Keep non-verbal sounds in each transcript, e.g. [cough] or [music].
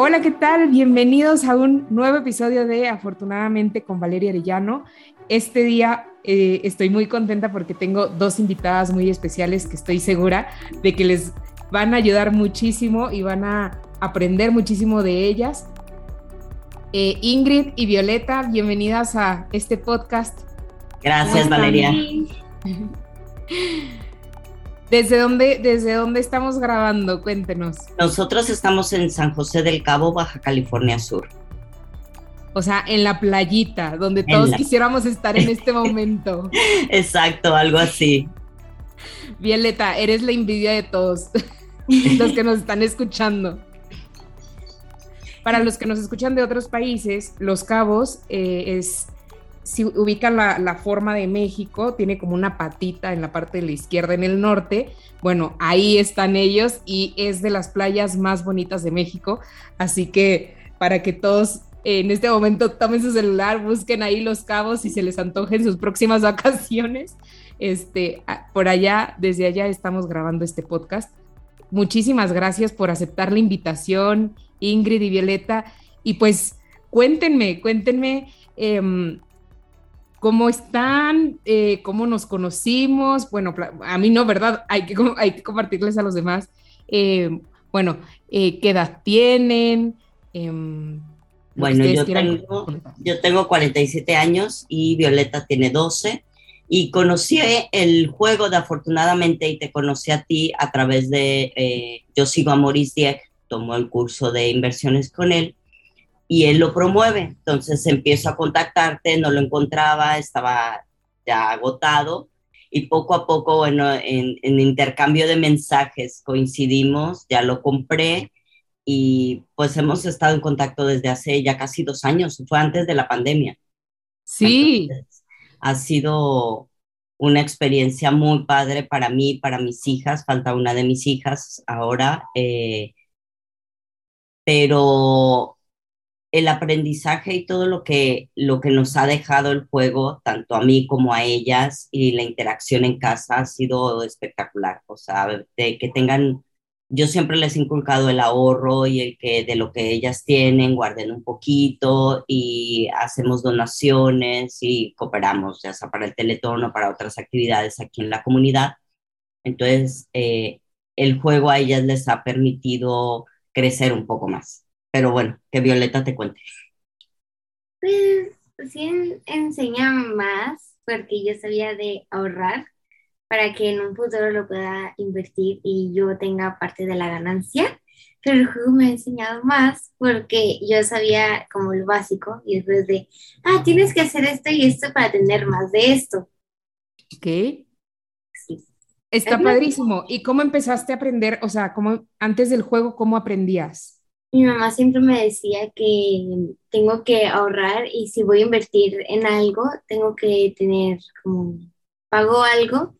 Hola, ¿qué tal? Bienvenidos a un nuevo episodio de Afortunadamente con Valeria Arellano. Este día eh, estoy muy contenta porque tengo dos invitadas muy especiales que estoy segura de que les van a ayudar muchísimo y van a aprender muchísimo de ellas. Eh, Ingrid y Violeta, bienvenidas a este podcast. Gracias, Valeria. [laughs] ¿Desde dónde, ¿Desde dónde estamos grabando? Cuéntenos. Nosotros estamos en San José del Cabo, Baja California Sur. O sea, en la playita, donde todos quisiéramos estar en este [laughs] momento. Exacto, algo así. Violeta, eres la envidia de todos [laughs] los que nos están escuchando. Para los que nos escuchan de otros países, Los Cabos eh, es si ubican la, forma de México, tiene como una patita en la parte de la izquierda en el norte. Bueno, ahí están ellos y es de las playas más bonitas de México. Así que para que todos en este momento tomen su celular, busquen ahí los cabos y se les antojen sus próximas [laughs] vacaciones. Este, por allá, desde allá estamos grabando este podcast. Muchísimas gracias por aceptar la invitación, Ingrid y Violeta. Y pues cuéntenme, cuéntenme. Em, cómo están, eh, cómo nos conocimos. Bueno, a mí no, ¿verdad? Hay que, hay que compartirles a los demás. Eh, bueno, eh, ¿qué edad tienen? Em, bueno, yo tengo, yo tengo 47 años y Violeta tiene 12 y conocí el juego de afortunadamente y te conocí a ti a través de, yo sigo a Maurice Dieck, tomó el curso de inversiones con él y él lo promueve. Entonces empiezo a contactarte, no lo encontraba, estaba ya agotado y poco a poco, bueno, en, en, intercambio de mensajes coincidimos, ya lo compré y pues hemos estado en contacto desde hace ya casi dos años, fue antes de la pandemia. Sí. ha sido una experiencia muy padre para mí, para mis hijas, falta una de mis hijas ahora, eh, pero el aprendizaje y todo lo que, lo que nos ha dejado el juego, tanto a mí como a ellas, y la interacción en casa ha sido espectacular. O sea, de que tengan, yo siempre les he inculcado el ahorro y el que de lo que ellas tienen, guarden un poquito y hacemos donaciones y cooperamos, ya sea para el teletón o para otras actividades aquí en la comunidad. Entonces, eh, el juego a ellas les ha permitido crecer un poco más. Pero bueno, que Violeta te cuente. Pues sí enseña más porque yo sabía de ahorrar para que en un futuro lo pueda invertir y yo tenga parte de la ganancia. Pero el juego me ha enseñado más porque yo sabía como lo básico y después de, ah, tienes que hacer esto y esto para tener más de esto. Ok. Sí. Está padrísimo. ¿Y cómo empezaste a aprender? O sea, ¿cómo, antes del juego, ¿cómo aprendías? Mi mamá siempre me decía que tengo que ahorrar y si voy a invertir en algo, tengo que tener como, pago algo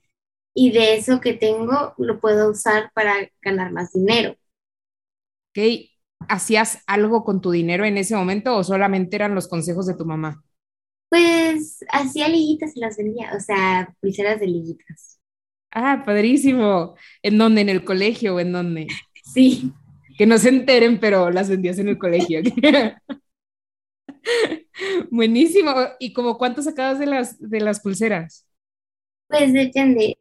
y de eso que tengo lo puedo usar para ganar más dinero. Ok, ¿hacías algo con tu dinero en ese momento o solamente eran los consejos de tu mamá? Pues hacía liguitas y las vendía, o sea, pulseras de liguitas. Ah, padrísimo. ¿En dónde? ¿En el colegio o en dónde? Sí que no se enteren, pero las vendías en el colegio. [laughs] Buenísimo. ¿Y como cuánto sacabas de las, de las pulseras? Pues depende.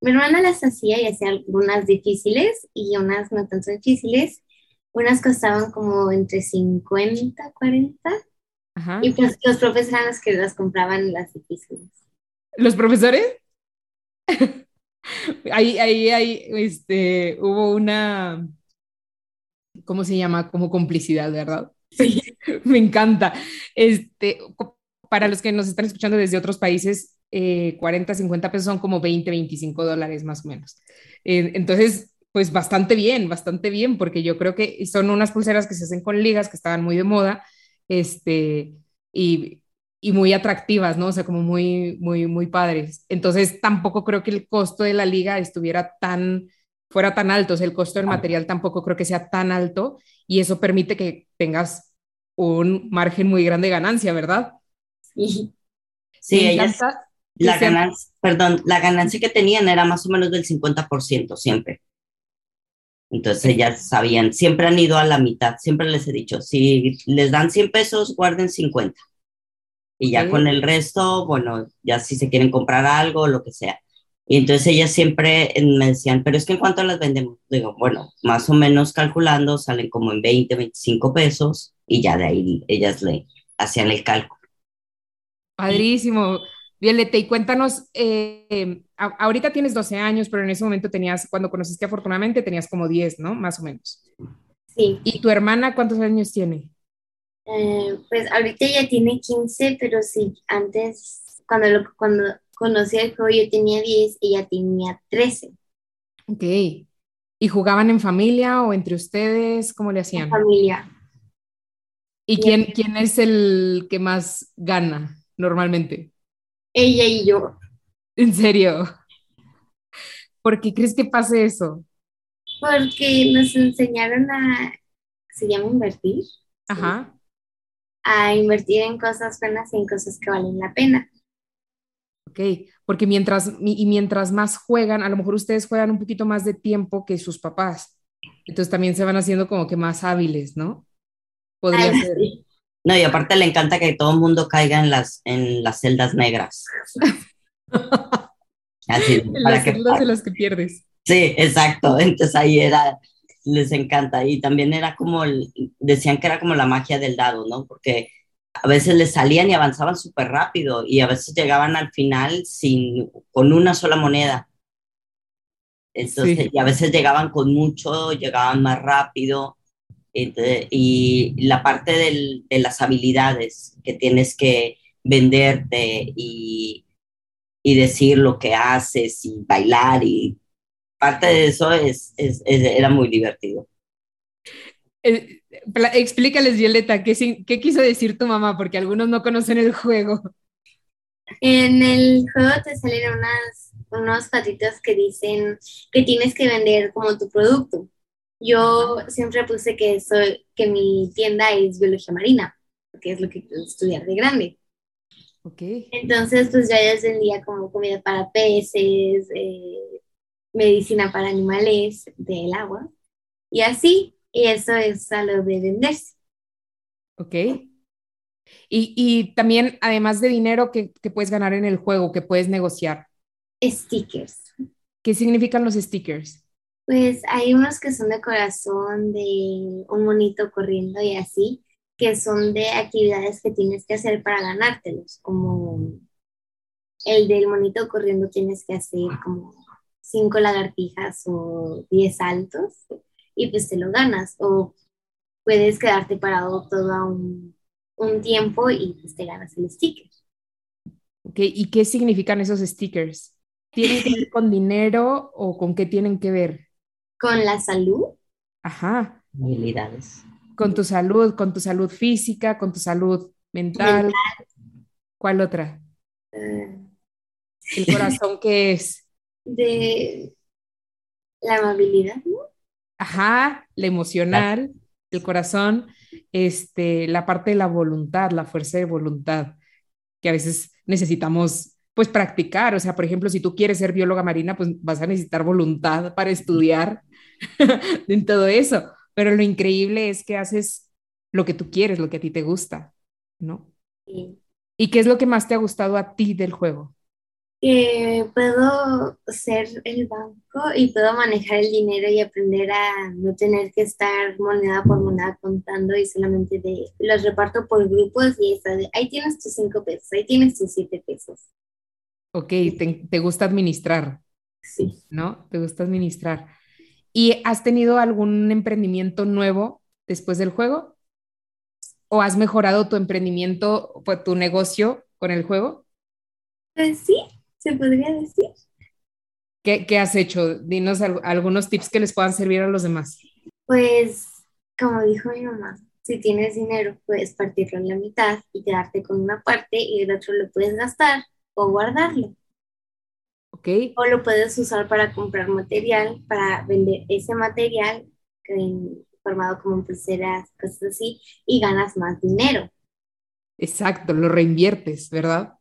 Mi hermana las hacía y hacía algunas difíciles y unas no tan difíciles. Unas costaban como entre 50, 40. Ajá. Y pues los profesores eran los que las compraban las difíciles. ¿Los profesores? [laughs] ahí, ahí, ahí, este, hubo una, ¿cómo se llama? Como complicidad, ¿verdad? Sí, [laughs] me encanta. Este, para los que nos están escuchando desde otros países, 40, eh, 50 pesos son como 20, 25 dólares más o menos. Eh, entonces, pues bastante bien, bastante bien, porque yo creo que son unas pulseras que se hacen con ligas que estaban muy de moda, este, y, y muy atractivas, ¿no? O sea, como muy, muy, muy padres. Entonces, tampoco creo que el costo de la liga estuviera tan fuera tan alto, o sea, el costo del material tampoco creo que sea tan alto y eso permite que tengas un margen muy grande de ganancia, ¿verdad? Sí. Sí, ellas, la ganancia, perdón, la ganancia que tenían era más o menos del 50% siempre. Entonces ellas sabían, siempre han ido a la mitad, siempre les he dicho, si les dan 100 pesos, guarden 50. Y ya con el resto, bueno, ya si se quieren comprar algo, lo que sea. Y entonces ellas siempre me decían, pero es que en cuánto las vendemos, digo, bueno, más o menos calculando, salen como en 20, 25 pesos y ya de ahí ellas le hacían el cálculo. Padrísimo. Violeta, y cuéntanos, eh, ahorita tienes 12 años, pero en ese momento tenías, cuando conociste afortunadamente, tenías como 10, ¿no? Más o menos. Sí. ¿Y tu hermana cuántos años tiene? Eh, pues ahorita ella tiene 15, pero sí, antes, cuando, lo, cuando conocí el juego yo tenía 10, ella tenía 13. Ok. ¿Y jugaban en familia o entre ustedes? ¿Cómo le hacían? En familia. ¿Y quién, quién es el que más gana normalmente? Ella y yo. ¿En serio? ¿Por qué crees que pase eso? Porque nos enseñaron a, se llama invertir. Ajá. A invertir en cosas buenas y en cosas que valen la pena. Ok, porque mientras, y mientras más juegan, a lo mejor ustedes juegan un poquito más de tiempo que sus papás. Entonces también se van haciendo como que más hábiles, ¿no? Podría ser. No, y aparte le encanta que todo el mundo caiga en las, en las celdas negras. [laughs] Así, en las celdas de las que pierdes. Sí, exacto. Entonces ahí era, les encanta. Y también era como, decían que era como la magia del dado, ¿no? Porque a veces les salían y avanzaban súper rápido y a veces llegaban al final sin, con una sola moneda. Entonces, y a veces llegaban con mucho, llegaban más rápido. y la parte de las habilidades que tienes que venderte y, y, decir lo que haces y bailar y parte de eso es, es, era muy divertido. Eh, explícales, Violeta, ¿qué, ¿qué quiso decir tu mamá? Porque algunos no conocen el juego. En el juego te salen unas, unos patitos que dicen que tienes que vender como tu producto. Yo siempre puse que, soy, que mi tienda es biología marina, porque es lo que quiero estudiar de grande. Okay. Entonces, pues yo ya vendía como comida para peces, eh, medicina para animales del agua, y así. Y eso es a lo de venderse. Ok. Y, y también, además de dinero que, que, puedes ganar en el juego, que puedes negociar. Stickers. ¿Qué significan los stickers? Pues hay unos que son de corazón, de un monito corriendo y así, que son de actividades que tienes que hacer para ganártelos, como el del monito corriendo tienes que hacer como cinco lagartijas o diez saltos y pues te lo ganas. O puedes quedarte parado todo un, un tiempo y pues te ganas el sticker. Ok, ¿y qué significan esos stickers? ¿Tienen que ver con [laughs] dinero o con qué tienen que ver? Con la salud. Ajá. Habilidades. Con tu salud, con tu salud física, con tu salud mental. ¿Cuál otra? Uh, ¿El corazón qué es? [laughs] De la amabilidad, ¿no? Ajá, la emocional, el corazón, este, la parte de la voluntad, la fuerza de voluntad, que a veces necesitamos pues practicar, o sea, por ejemplo, si tú quieres ser bióloga marina, pues vas a necesitar voluntad para estudiar [laughs] en todo eso, pero lo increíble es que haces lo que tú quieres, lo que a ti te gusta, ¿no? Sí. ¿Y qué es lo que más te ha gustado a ti del juego? Que puedo ser el banco y puedo manejar el dinero y aprender a no tener que estar moneda por moneda contando y solamente de los reparto por grupos y esa de ahí tienes tus cinco pesos, ahí tienes tus siete pesos. Ok, te, gusta administrar. Sí. ¿No? Te gusta administrar. ¿Y has tenido algún emprendimiento nuevo después del juego? ¿O has mejorado tu emprendimiento, tu negocio con el juego? Pues sí, se podría decir. ¿Qué, has hecho? Dinos algunos tips que les puedan servir a los demás. Pues, como dijo mi mamá, si tienes dinero, puedes partirlo en la mitad y quedarte con una parte y el otro lo puedes gastar o guardarlo. Ok. O lo puedes usar para comprar material, para vender ese material formado como pulseras, cosas así, y ganas más dinero. Exacto, lo reinviertes, ¿verdad?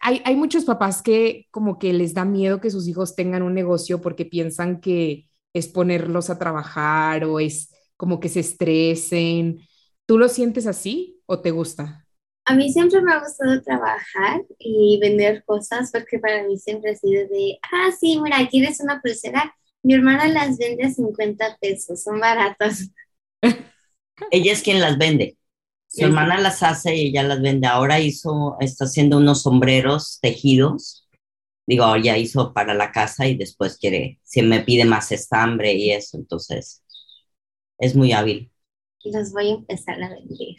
Hay, muchos papás que como que les da miedo que sus hijos tengan un negocio porque piensan que, es ponerlos a trabajar o es como que se estresen. ¿Tú lo sientes así o te gusta? A mí siempre me ha gustado trabajar y vender cosas porque para mí siempre ha sido de, ah, sí, mira, ¿quieres una pulsera? Mi hermana las vende a 50 pesos, son baratas. [laughs] ella es quien las vende. Su hermana las hace y ella las vende. Ahora hizo, está haciendo unos sombreros tejidos. Digo, ya hizo para la casa y después quiere, si me pide más estambre y eso, entonces es muy hábil. Los voy a empezar a vender.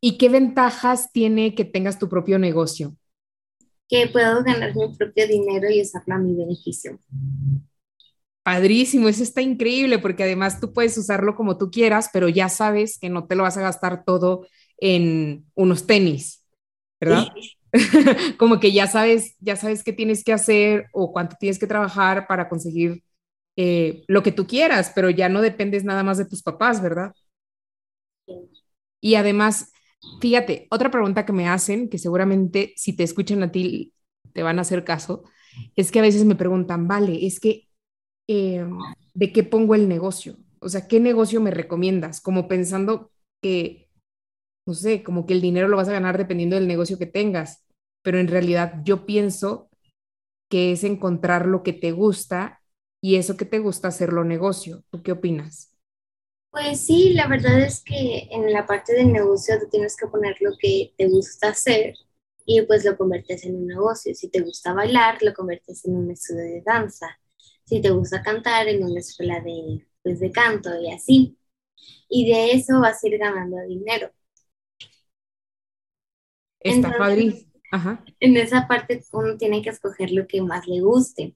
¿Y qué ventajas tiene que tengas tu propio negocio? Que puedo ganar mi propio dinero y usarlo a mi beneficio. Padrísimo, eso está increíble porque además tú puedes usarlo como tú quieras, pero ya sabes que no te lo vas a gastar todo en unos tenis, ¿verdad? [laughs] como que ya sabes, ya sabes qué tienes que hacer o cuánto tienes que trabajar para conseguir eh, lo que tú quieras, pero ya no dependes nada más de tus papás, ¿verdad? Y además, Fíjate, otra pregunta que me hacen, que seguramente si te escuchan a ti te van a hacer caso, es que a veces me preguntan, vale, es que, em, ¿de qué pongo el negocio? O sea, ¿qué negocio me recomiendas? Como pensando que, no sé, como que el dinero lo vas a ganar dependiendo del negocio que tengas, pero en realidad yo pienso que es encontrar lo que te gusta y eso que te gusta hacerlo negocio. ¿Tú qué opinas? Pues sí, la verdad es que en la parte del negocio tú tienes que poner lo que te gusta hacer y pues lo conviertes en un negocio. Si te gusta bailar, lo conviertes en un estudio de danza. Si te gusta cantar, en una escuela de, pues, de canto y así. Y de eso vas a ir ganando dinero. Está padrísimo. En esa parte uno tiene que escoger lo que más le guste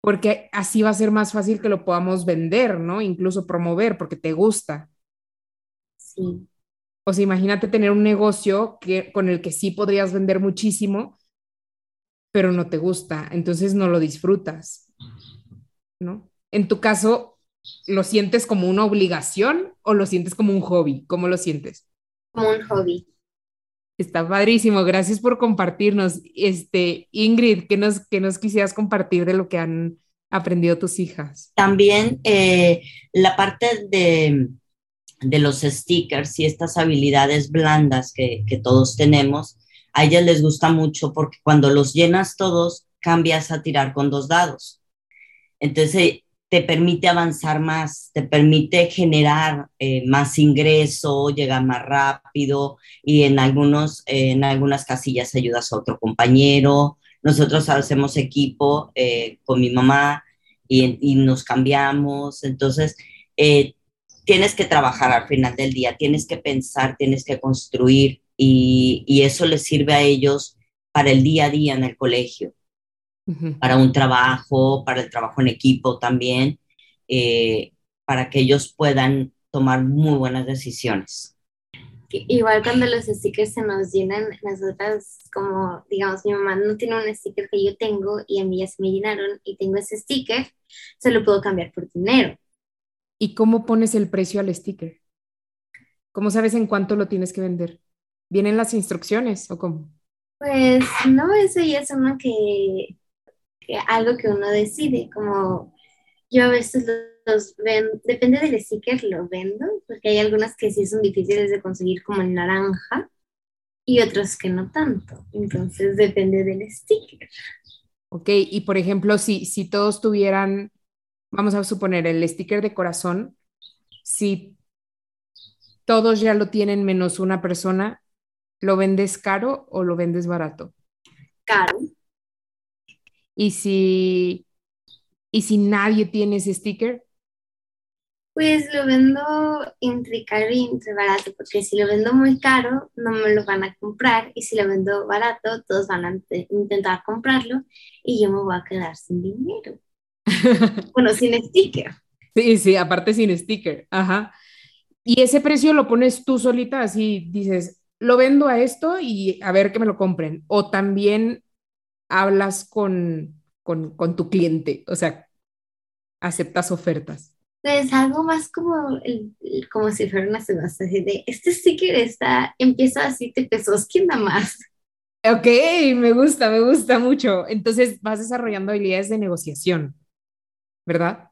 porque así va a ser más fácil que lo podamos vender, ¿no? Incluso promover, porque te gusta. Sí. O sea, imagínate tener un negocio que, con el que sí podrías vender muchísimo, pero no te gusta, entonces no lo disfrutas, ¿no? En tu caso, ¿lo sientes como una obligación o lo sientes como un hobby? ¿Cómo lo sientes? Como un hobby. Está padrísimo, gracias por compartirnos. Este, Ingrid, ¿qué nos, qué nos quisieras compartir de lo que han aprendido tus hijas? También eh, la parte de, de, los stickers y estas habilidades blandas que, que todos tenemos, a ellas les gusta mucho porque cuando los llenas todos, cambias a tirar con dos dados. Entonces, te permite avanzar más, te permite generar eh, más ingreso, llegar más rápido y en, algunos, en algunas casillas ayudas a otro compañero. Nosotros hacemos equipo eh, con mi mamá y, nos cambiamos. Entonces, eh, tienes que trabajar al final del día, tienes que pensar, tienes que construir y, y eso les sirve a ellos para el día a día en el colegio para un trabajo, para el trabajo en equipo también, eh, para que ellos puedan tomar muy buenas decisiones. Igual cuando los stickers se nos llenan, nosotras como, digamos, mi mamá no tiene un sticker que yo tengo y a mí ya se me llenaron y tengo ese sticker, se lo puedo cambiar por dinero. ¿Y cómo pones el precio al sticker? ¿Cómo sabes en cuánto lo tienes que vender? ¿Vienen las instrucciones o cómo? Pues no, eso ya es uno que algo que uno decide, como yo a veces los, vendo, depende del sticker, lo vendo, porque hay algunas que sí son difíciles de conseguir como el naranja y otros que no tanto, entonces depende del sticker. Ok, y por ejemplo, si, si todos tuvieran, vamos a suponer, el sticker de corazón, si todos ya lo tienen menos una persona, ¿lo vendes caro o lo vendes barato? Caro. Y si, y si nadie tiene ese sticker. Pues lo vendo entre caro y entre barato, porque si lo vendo muy caro, no me lo van a comprar, y si lo vendo barato, todos van a intentar comprarlo y yo me voy a quedar sin dinero. [laughs] bueno, sin sticker. Sí, sí, aparte sin sticker, ajá. Y ese precio lo pones tú solita, así dices, lo vendo a esto y a ver que me lo compren. O también hablas con, con, tu cliente? O sea, ¿aceptas ofertas? Pues algo más como, como si fuera una subasta, de este sticker está, empieza a 7 pesos, ¿quién da más? Ok, me gusta, me gusta mucho. Entonces vas desarrollando habilidades de negociación, ¿verdad?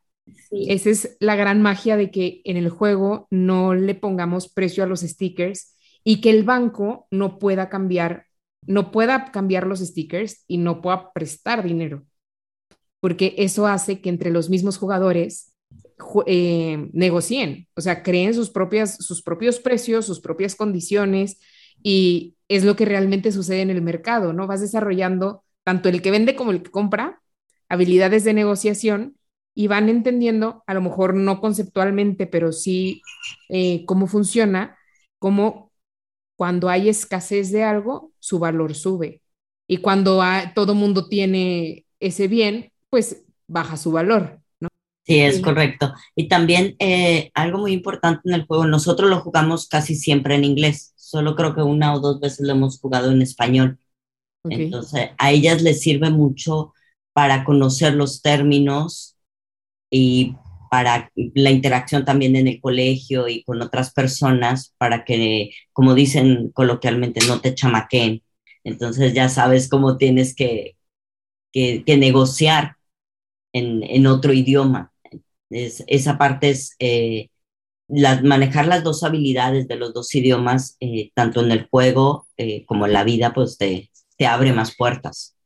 Esa es la gran magia de que en el juego no le pongamos precio a los stickers y que el banco no pueda cambiar, no pueda cambiar los stickers y no pueda prestar dinero, porque eso hace que entre los mismos jugadores eh, negocien, o sea, creen sus, propias, sus propios precios, sus propias condiciones y es lo que realmente sucede en el mercado, ¿no? Vas desarrollando tanto el que vende como el que compra habilidades de negociación y van entendiendo, a lo mejor no conceptualmente, pero sí eh, cómo funciona, cómo cuando hay escasez de algo, su valor sube. Y cuando todo mundo tiene ese bien, pues baja su valor. ¿no? Sí, es correcto. Y también eh, algo muy importante en el juego, nosotros lo jugamos casi siempre en inglés, solo creo que una o dos veces lo hemos jugado en español. Entonces, a ellas les sirve mucho para conocer los términos y para la interacción también en el colegio y con otras personas, para que, como dicen coloquialmente, no te chamaquen. Entonces ya sabes cómo tienes que, que, negociar en, en, otro idioma. Es, esa parte es eh, manejar las dos habilidades de los dos idiomas, eh, tanto en el juego eh, como en la vida, pues te, te abre más puertas.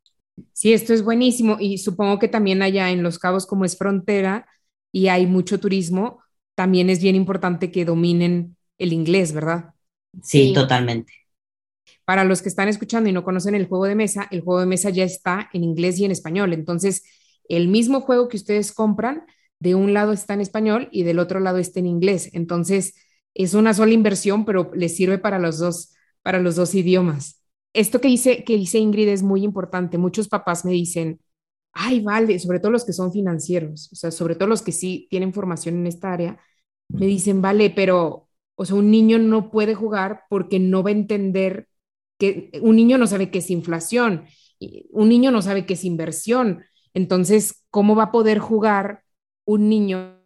Sí, esto es buenísimo y supongo que también allá en Los Cabos, como es frontera y hay mucho turismo, también es bien importante que dominen el inglés, ¿verdad? Sí, totalmente. Para los que están escuchando y no conocen el juego de mesa, el juego de mesa ya está en inglés y en español. Entonces, el mismo juego que ustedes compran, de un lado está en español y del otro lado está en inglés. Entonces, es una sola inversión, pero les sirve para los dos, para los dos idiomas esto que dice, que dice Ingrid es muy importante. Muchos papás me dicen, ay, vale, sobre todo los que son financieros, o sea, sobre todo los que sí tienen formación en esta área, me dicen, vale, pero, o sea, un niño no puede jugar porque no va a entender que un niño no sabe qué es inflación, un niño no sabe qué es inversión. Entonces, ¿cómo va a poder jugar un niño?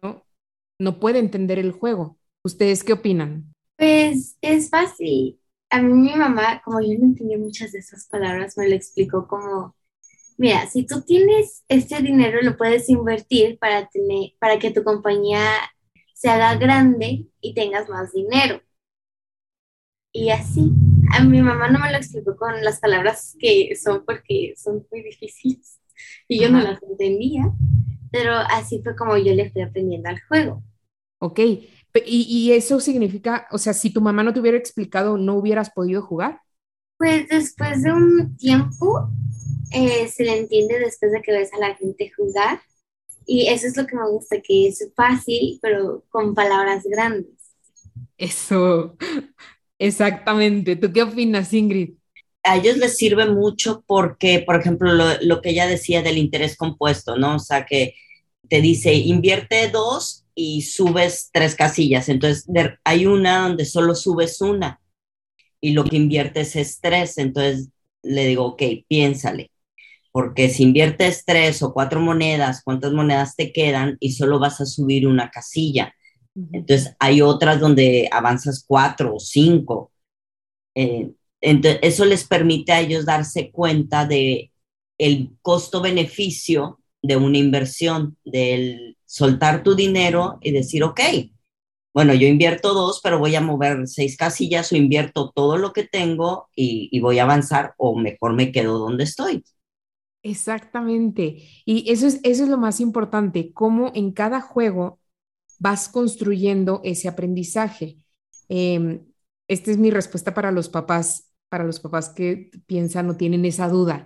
No puede entender el juego. ¿Ustedes qué opinan? Pues es fácil a mí mi mamá, como yo no entendía muchas de esas palabras, me lo explicó como, mira, si tú tienes este dinero, lo puedes invertir para, tener, para que tu compañía se haga grande y tengas más dinero. Y así, a mi mamá no me lo explicó con las palabras que son porque son muy difíciles y yo no las entendía, pero así fue como yo le fui aprendiendo al juego. Ok, y, eso significa, o sea, si tu mamá no te hubiera explicado, ¿no hubieras podido jugar? Pues después de un tiempo eh, se le entiende después de que ves a la gente jugar. Y eso es lo que me gusta, que es fácil, pero con palabras grandes. Eso, exactamente. ¿Tú qué opinas, Ingrid? A ellos les sirve mucho porque, por ejemplo, lo, lo que ella decía del interés compuesto, ¿no? O sea, que te dice, invierte dos y subes tres casillas. Entonces, hay una donde solo subes una y lo que inviertes es tres. Entonces, le digo, ok, piénsale, porque si inviertes tres o cuatro monedas, ¿cuántas monedas te quedan? Y solo vas a subir una casilla. Entonces, hay otras donde avanzas cuatro o cinco. Eh, entonces, eso les permite a ellos darse cuenta de el costo-beneficio de una inversión, del soltar tu dinero y decir, ok, bueno, yo invierto dos, pero voy a mover seis casillas o invierto todo lo que tengo y, voy a avanzar o mejor me quedo donde estoy. Exactamente. Y eso es, eso es lo más importante, cómo en cada juego vas construyendo ese aprendizaje. Em, esta es mi respuesta para los papás, para los papás que piensan o tienen esa duda.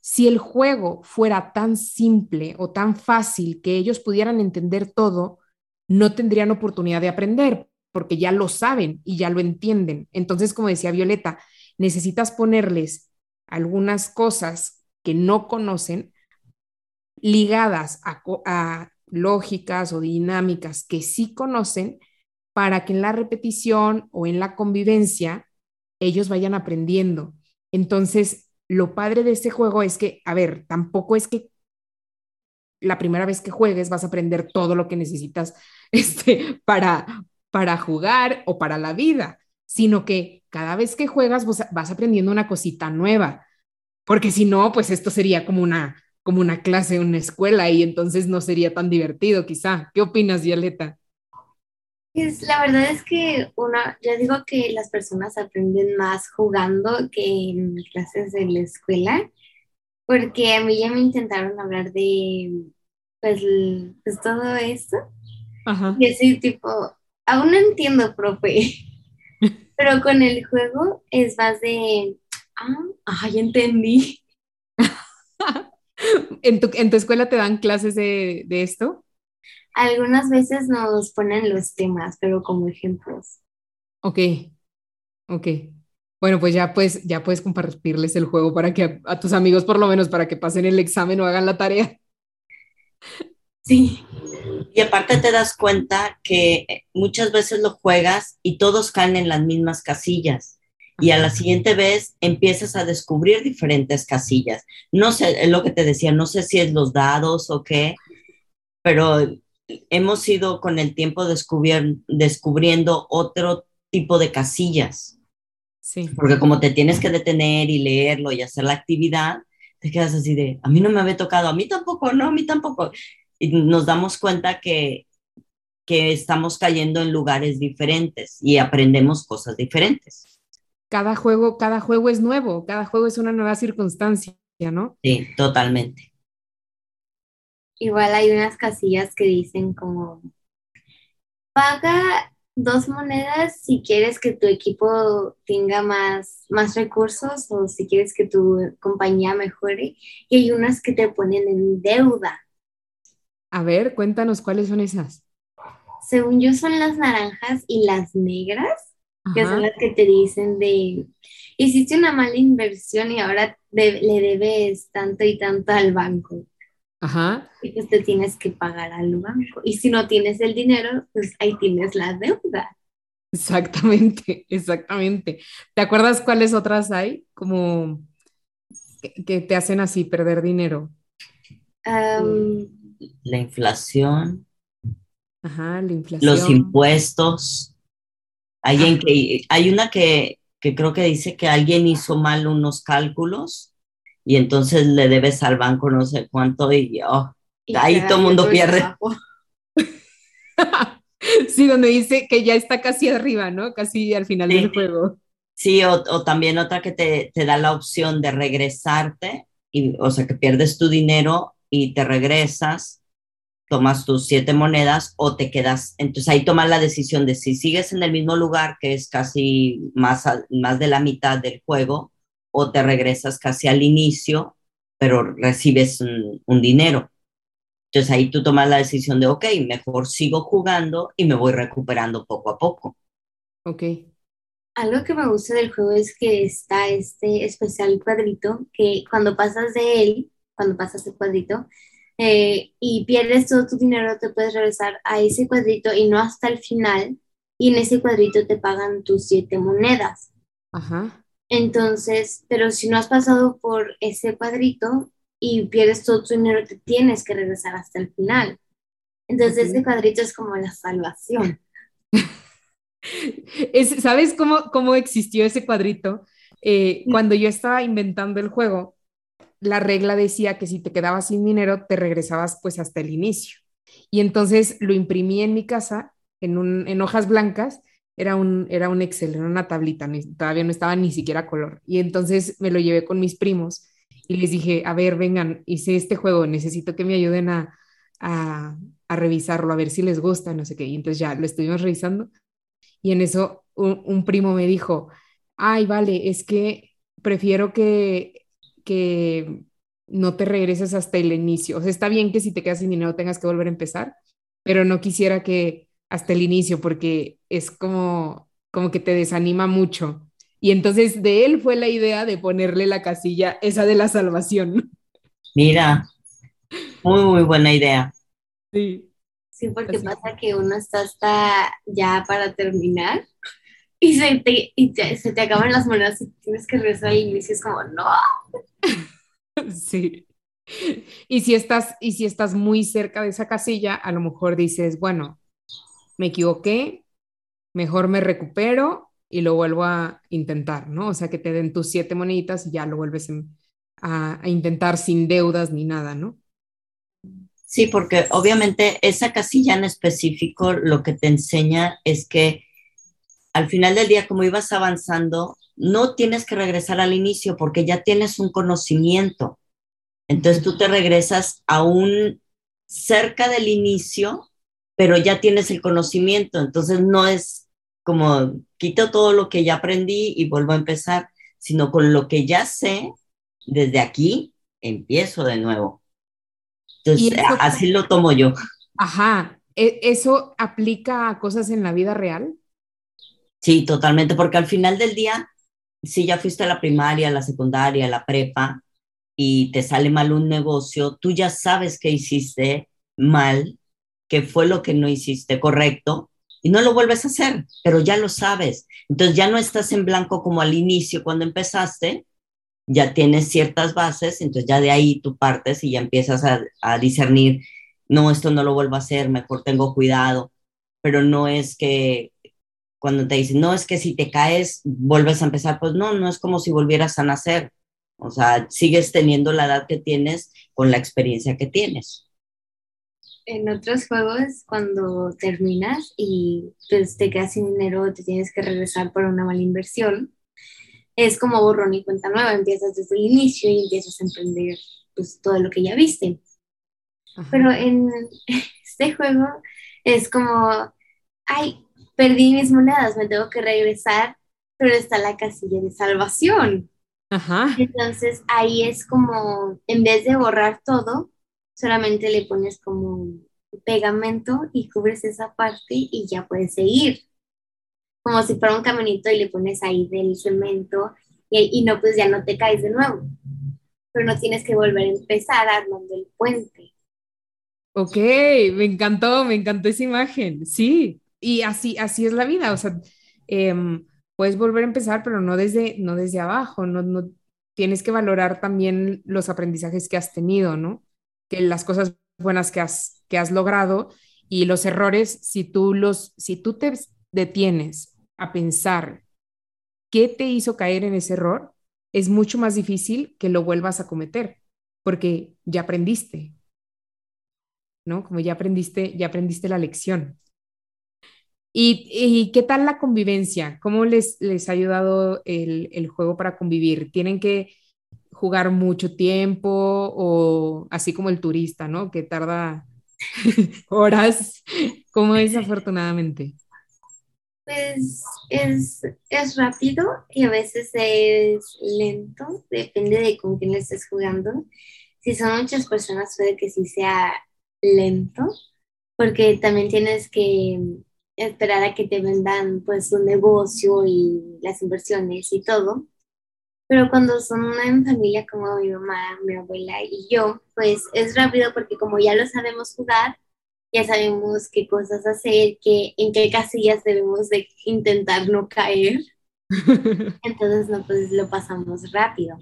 Si el juego fuera tan simple o tan fácil que ellos pudieran entender todo, no tendrían oportunidad de aprender porque ya lo saben y ya lo entienden. Entonces, como decía Violeta, necesitas ponerles algunas cosas que no conocen ligadas a, lógicas o dinámicas que sí conocen para que en la repetición o en la convivencia ellos vayan aprendiendo. Entonces, lo padre de este juego es que, a ver, tampoco es que la primera vez que juegues vas a aprender todo lo que necesitas [laughs] este, para, para jugar o para la vida, sino que cada vez que juegas vas aprendiendo una cosita nueva, porque si no, pues esto sería como una, como una clase una escuela y entonces no sería tan divertido quizá. ¿Qué opinas, Violeta? Pues la verdad es que una, ya digo que las personas aprenden más jugando que en clases de la escuela, porque a mí ya me intentaron hablar de pues, pues todo esto. Ajá. Y así tipo, aún no entiendo, profe. [laughs] Pero con el juego es más de, ah, ah ya entendí. [laughs] ¿En tu, ¿En tu escuela te dan clases de, de esto? Algunas veces nos ponen los temas, pero como ejemplos. Ok, ok. Bueno, pues ya puedes, ya puedes compartirles el juego para que a, tus amigos, por lo menos, para que pasen el examen o hagan la tarea. Sí. Y aparte te das cuenta que muchas veces lo juegas y todos caen en las mismas casillas. Y a la siguiente vez empiezas a descubrir diferentes casillas. No sé, es lo que te decía, no sé si es los dados o qué, pero hemos ido con el tiempo descubriendo otro tipo de casillas. Sí. Porque como te tienes que detener y leerlo y hacer la actividad, te quedas así de, a mí no me había tocado, a mí tampoco, no, a mí tampoco. Y nos damos cuenta que, que estamos cayendo en lugares diferentes y aprendemos cosas diferentes. Cada juego, cada juego es nuevo, cada juego es una nueva circunstancia, ¿no? Sí, totalmente. Igual hay unas casillas que dicen como, paga dos monedas si quieres que tu equipo tenga más, más recursos o si quieres que tu compañía mejore. Y hay unas que te ponen en deuda. A ver, cuéntanos cuáles son esas. Según yo son las naranjas y las negras, que son las que te dicen de, hiciste una mala inversión y ahora le debes tanto y tanto al banco. Ajá. Y pues te tienes que pagar al banco. Y si no tienes el dinero, pues ahí tienes la deuda. Exactamente, [laughs] exactamente. ¿Te acuerdas cuáles otras hay? Como que, te hacen así perder dinero. La inflación. Ajá, la inflación. Los impuestos. Hay, en que, hay una que, que creo que dice que alguien hizo mal unos cálculos y entonces le debes al banco no sé cuánto y, oh, ahí todo el mundo pierde. [laughs] sí, donde dice que ya está casi arriba, ¿no? Casi al final del juego. Sí, o, o, también otra que te, te, da la opción de regresarte, y, o sea, que pierdes tu dinero y te regresas, tomas tus siete monedas o te quedas. Entonces ahí tomas la decisión de si sigues en el mismo lugar, que es casi más, más de la mitad del juego, o te regresas casi al inicio, pero recibes un, dinero. Entonces ahí tú tomas la decisión de, ok, mejor sigo jugando y me voy recuperando poco a poco. Ok. Algo que me gusta del juego es que está este especial cuadrito que cuando pasas de él, cuando pasas el cuadrito eh, y pierdes todo tu dinero, te puedes regresar a ese cuadrito y no hasta el final. Y en ese cuadrito te pagan tus siete monedas. Ajá. Entonces, pero si no has pasado por ese cuadrito y pierdes todo tu dinero, te tienes que regresar hasta el final. Entonces, ese cuadrito es como la salvación. [laughs] [laughs] ¿Sabes cómo, cómo existió ese cuadrito? Eh, cuando yo estaba inventando el juego, la regla decía que si te quedabas sin dinero, te regresabas pues hasta el inicio. Y entonces lo imprimí en mi casa en, un, en hojas blancas era un, era un Excel, era una tablita, todavía no estaba ni siquiera color. Y entonces me lo llevé con mis primos y les dije, a ver, vengan, hice este juego, necesito que me ayuden a, a, a revisarlo, a ver si les gusta, no sé qué. Y entonces ya lo estuvimos revisando y en eso un, un primo me dijo, ay, vale, es que prefiero que, que no te regreses hasta el inicio. O sea, está bien que si te quedas sin dinero tengas que volver a empezar, pero no quisiera que hasta el inicio porque es como, como que te desanima mucho. Y entonces de él fue la idea de ponerle la casilla esa de la salvación. [laughs] Mira, muy, muy buena idea. Sí. Sí, porque pasa que uno está hasta ya para terminar y se te, y se te acaban las monedas y tienes que regresar al inicio. Es como, no. [laughs] Sí. Y si estás, y si estás muy cerca de esa casilla, a lo mejor dices, bueno, me equivoqué, mejor me recupero y lo vuelvo a intentar, ¿no? O sea, que te den tus siete moneditas y ya lo vuelves a, intentar sin deudas ni nada, ¿no? Sí, porque obviamente esa casilla en específico lo que te enseña es que al final del día, como ibas avanzando, no tienes que regresar al inicio porque ya tienes un conocimiento. Entonces tú te regresas aún cerca del inicio, pero ya tienes el conocimiento. Entonces no es como quito todo lo que ya aprendí y vuelvo a empezar, sino con lo que ya sé, desde aquí empiezo de nuevo. Entonces, así lo tomo yo. Ajá, ¿E-, ¿eso aplica a cosas en la vida real? Sí, totalmente, porque al final del día, si ya fuiste a la primaria, a la secundaria, a la prepa y te sale mal un negocio, tú ya sabes que hiciste mal, que fue lo que no hiciste correcto y no lo vuelves a hacer, pero ya lo sabes. Entonces ya no estás en blanco como al inicio cuando empezaste, ya tienes ciertas bases, entonces ya de ahí tú partes y ya empiezas a, discernir, no, esto no lo vuelvo a hacer, mejor tengo cuidado, pero no es que cuando te dicen, no, es que si te caes, vuelves a empezar, pues no, no es como si volvieras a nacer, o sea, sigues teniendo la edad que tienes con la experiencia que tienes. En otros juegos, cuando terminas y pues te quedas sin dinero, te tienes que regresar por una mala inversión, es como borrón y cuenta nueva, empiezas desde el inicio y empiezas a emprender pues, todo lo que ya viste. Pero en [laughs] este juego es como, ay, perdí mis monedas, me tengo que regresar, pero está la casilla de salvación. Ajá. Entonces ahí es como, en vez de borrar todo, solamente le pones como pegamento y cubres esa parte y ya puedes seguir como si fuera un caminito y le pones ahí del cemento y, no, pues ya no te caes de nuevo. Pero no tienes que volver a empezar armando el puente. Ok, me encantó, me encantó esa imagen, sí. Y así, así es la vida, o sea, em, puedes volver a empezar, pero no desde, no desde abajo, no, no, tienes que valorar también los aprendizajes que has tenido, ¿no? Que las cosas buenas que has, que has logrado y los errores, si tú los, si tú te detienes a pensar qué te hizo caer en ese error, es mucho más difícil que lo vuelvas a cometer, porque ya aprendiste, ¿no? Como ya aprendiste, ya aprendiste la lección. ¿Y, qué tal la convivencia? ¿Cómo les, les ha ayudado el, el juego para convivir? ¿Tienen que jugar mucho tiempo o así como el turista, ¿no? Que tarda [laughs] horas. ¿Cómo es afortunadamente? Pues es, es rápido y a veces es lento, depende de con quién estés jugando. Si son muchas personas puede que sí sea lento, porque también tienes que esperar a que te vendan pues un negocio y las inversiones y todo. Pero cuando son una familia como mi mamá, mi abuela y yo, pues es rápido porque como ya lo sabemos jugar, ya sabemos qué cosas hacer, qué, en qué casillas debemos de intentar no caer. [laughs] Entonces, no, pues lo pasamos rápido.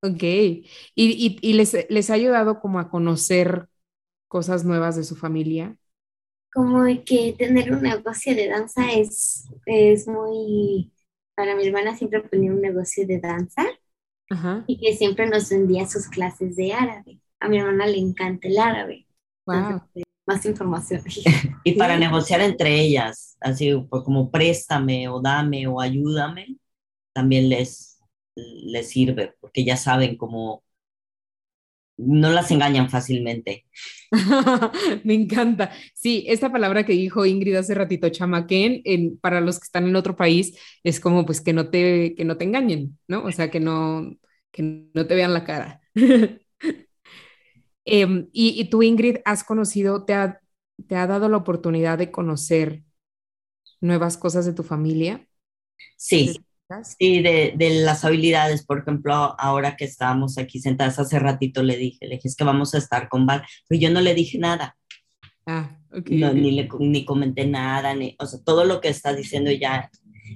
Ok, ¿y, y, y les, les, ha ayudado como a conocer cosas nuevas de su familia? Como que tener un negocio de danza es, es muy, para mi hermana siempre ponía un negocio de danza Ajá. y que siempre nos vendía sus clases de árabe. A mi hermana le encanta el árabe. Wow más información. [laughs] y para negociar entre ellas, así pues, como préstame o dame o ayúdame, también les, les sirve, porque ya saben cómo no las engañan fácilmente. [laughs] Me encanta. Sí, esta palabra que dijo Ingrid hace ratito, chamaquén, en, para los que están en otro país, es como pues que no te, que no te engañen, ¿no? O sea, que no, que no te vean la cara. [laughs] Em, y, tú, Ingrid, has conocido, te ha, te ha dado la oportunidad de conocer nuevas cosas de tu familia. Sí, sí, de, de, las habilidades, por ejemplo, ahora que estábamos aquí sentadas hace ratito le dije, le dije, es que vamos a estar con Val, pero yo no le dije nada. Ah, ok. Ni, le, ni comenté nada, ni, o sea, todo lo que estás diciendo ya.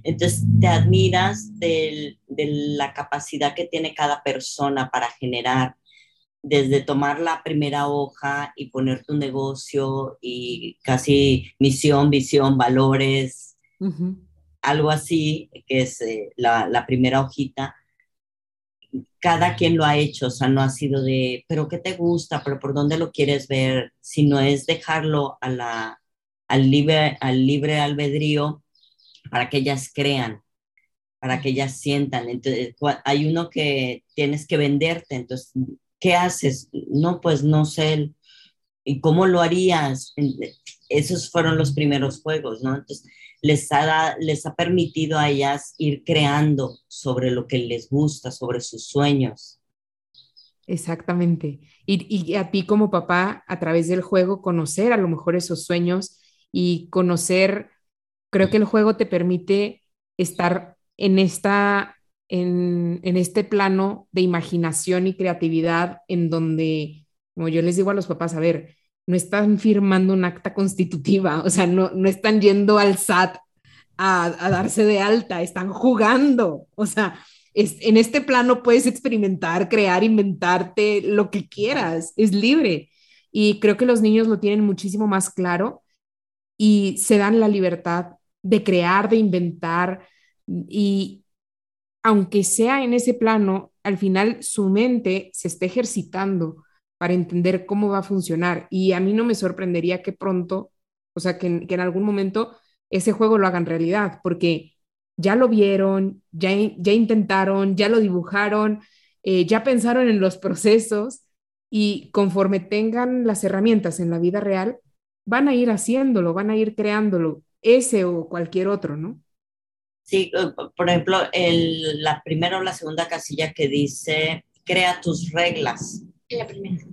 Entonces, te admiras de la capacidad que tiene cada persona para generar desde tomar la primera hoja y poner tu negocio y casi misión, visión, valores, algo así, que es eh, la, primera hojita, cada quien lo ha hecho, o sea, no ha sido de, pero ¿qué te gusta? ¿Pero por dónde lo quieres ver? Sino es dejarlo a la, al, libre, al libre albedrío para que ellas crean, para que ellas sientan. Entonces, hay uno que tienes que venderte, entonces, ¿qué haces? No, pues no sé, ¿y cómo lo harías? Esos fueron los primeros juegos, ¿no? Entonces, les ha, les ha permitido a ellas ir creando sobre lo que les gusta, sobre sus sueños. Exactamente. Y, y, a ti como papá, a través del juego, conocer a lo mejor esos sueños y conocer, creo que el juego te permite estar en, esta, en, en este plano de imaginación y creatividad en donde, como yo les digo a los papás, a ver, no están firmando un acta constitutiva, o sea, no, no están yendo al SAT a, a darse de alta, están jugando, o sea, es, en este plano puedes experimentar, crear, inventarte lo que quieras, es libre. Y creo que los niños lo tienen muchísimo más claro y se dan la libertad de crear, de inventar. Y aunque sea en ese plano, al final su mente se está ejercitando para entender cómo va a funcionar. Y a mí no me sorprendería que pronto, o sea, que, en algún momento ese juego lo hagan realidad, porque ya lo vieron, ya, ya intentaron, ya lo dibujaron, eh, ya pensaron en los procesos y conforme tengan las herramientas en la vida real, van a ir haciéndolo, van a ir creándolo, ese o cualquier otro, ¿no? Sí, por ejemplo, la primera o la segunda casilla que dice, crea tus reglas. La primera.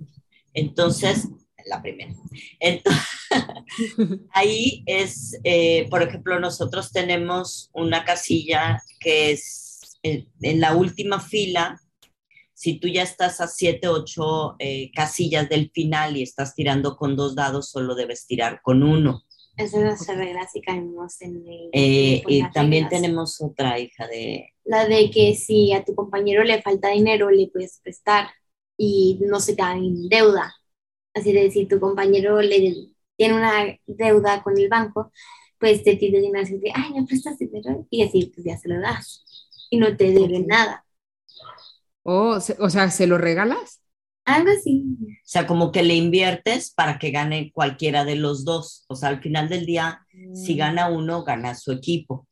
Entonces, la primera. Entonces, [laughs] ahí es, eh, por ejemplo, nosotros tenemos una casilla que es en, la última fila. Si tú ya estás a siete, ocho eh, casillas del final y estás tirando con dos dados, solo debes tirar con uno. Esa es nuestra regla si caemos en el... Eh, y también tenemos otra hija de... La de que si a tu compañero le falta dinero, le puedes prestar y no se queda en deuda. Así de si tu compañero le tiene una deuda con el banco, pues te pide dinero y dice, ay, me prestas dinero y así pues ya se lo das y no te debe nada. Oh, o sea, ¿se lo regalas? Algo así. O sea, como que le inviertes para que gane cualquiera de los dos. O sea, al final del día, si mm. gana uno, gana su equipo.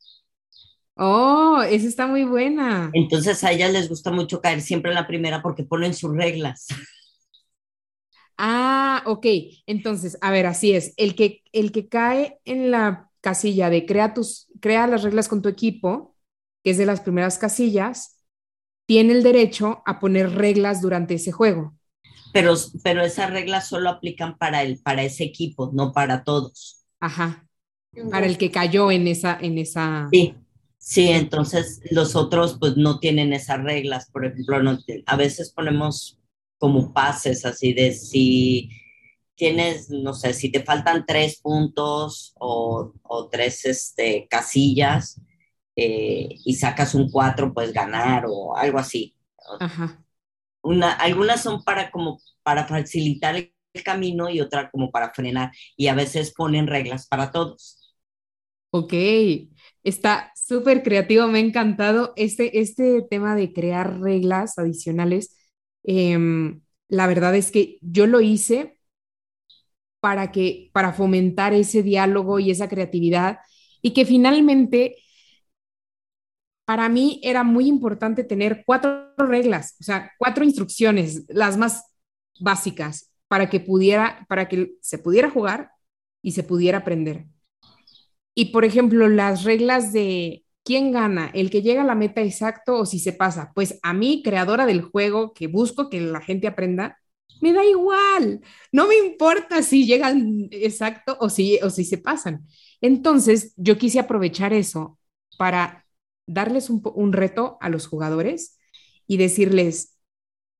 Oh, esa está muy buena. Entonces a ellas les gusta mucho caer siempre en la primera porque ponen sus reglas. Ah, ok. Entonces, a ver, así es. El que, el que cae en la casilla de crea, tus, crea las reglas con tu equipo, que es de las primeras casillas, tiene el derecho a poner reglas durante ese juego. Pero, pero esas reglas solo aplican para, el, para ese equipo, no para todos. Ajá. Para el que cayó en esa, en esa. Sí. Sí, entonces los otros pues no tienen esas reglas. Por ejemplo, no, a veces ponemos como pases así de si tienes, no sé, si te faltan tres puntos o, tres este, casillas eh, y sacas un cuatro, pues ganar o algo así. Ajá. Una, algunas son para como para facilitar el camino y otra como para frenar y a veces ponen reglas para todos. Ok, Está súper creativo, me ha encantado este, este tema de crear reglas adicionales. Em, la verdad es que yo lo hice para que para fomentar ese diálogo y esa creatividad y que finalmente para mí era muy importante tener cuatro reglas, o sea, cuatro instrucciones, las más básicas para que pudiera para que se pudiera jugar y se pudiera aprender. Y por ejemplo, las reglas de quién gana, el que llega a la meta exacto o si se pasa. Pues a mí, creadora del juego, que busco que la gente aprenda, me da igual. No me importa si llegan exacto o si, o si se pasan. Entonces, yo quise aprovechar eso para darles un, reto a los jugadores y decirles,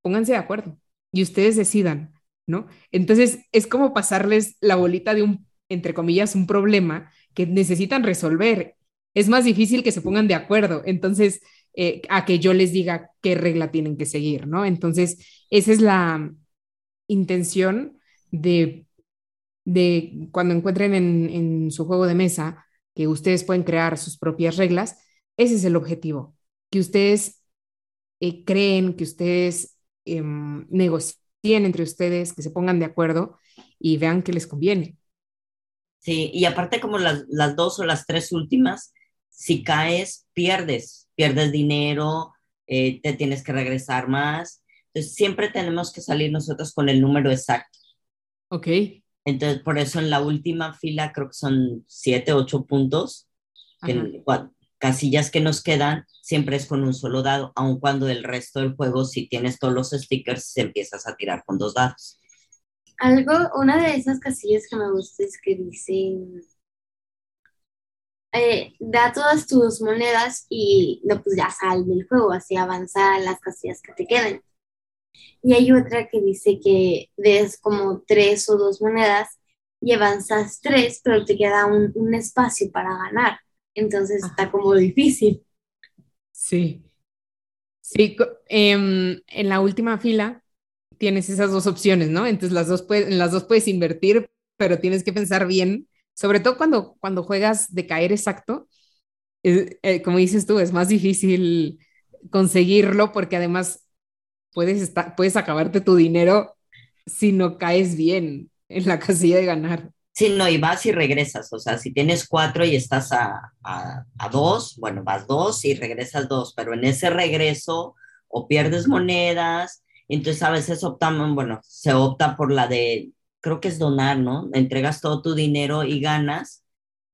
pónganse de acuerdo y ustedes decidan, ¿no? Entonces, es como pasarles la bolita de un, entre comillas, un problema que necesitan resolver. Es más difícil que se pongan de acuerdo, entonces, eh, a que yo les diga qué regla tienen que seguir, ¿no? Entonces, esa es la intención de, de cuando encuentren en, en su juego de mesa que ustedes pueden crear sus propias reglas, ese es el objetivo, que ustedes eh, creen que ustedes em, negocien entre ustedes, que se pongan de acuerdo y vean que les conviene. Sí, y aparte como las, las dos o las tres últimas, si caes, pierdes, pierdes dinero, eh, te tienes que regresar más. Entonces, siempre tenemos que salir nosotros con el número exacto. Ok. Entonces, por eso en la última fila creo que son siete, ocho puntos. casillas que nos quedan siempre es con un solo dado, aun cuando el resto del juego, si tienes todos los stickers, empiezas a tirar con dos dados. Algo, una de esas casillas que me gusta es que dice, eh, da todas tus monedas y no, pues ya sal del juego, así avanza las casillas que te queden. Y hay otra que dice que des como tres o dos monedas y avanzas tres, pero te queda un, un espacio para ganar. Entonces está como difícil. Sí. Sí, em, en la última fila tienes esas dos opciones, ¿no? Entonces las dos en las dos puedes invertir, pero tienes que pensar bien, sobre todo cuando, cuando juegas de caer exacto, eh, como dices tú, es más difícil conseguirlo porque además puedes, estar, puedes acabarte tu dinero si no caes bien en la casilla de ganar. Sí, no, y vas y regresas. O sea, si tienes cuatro y estás a, a, dos, bueno, vas dos y regresas dos, pero en ese regreso o pierdes monedas, entonces a veces optamos, bueno, se opta por la de, creo que es donar, ¿no? Entregas todo tu dinero y ganas,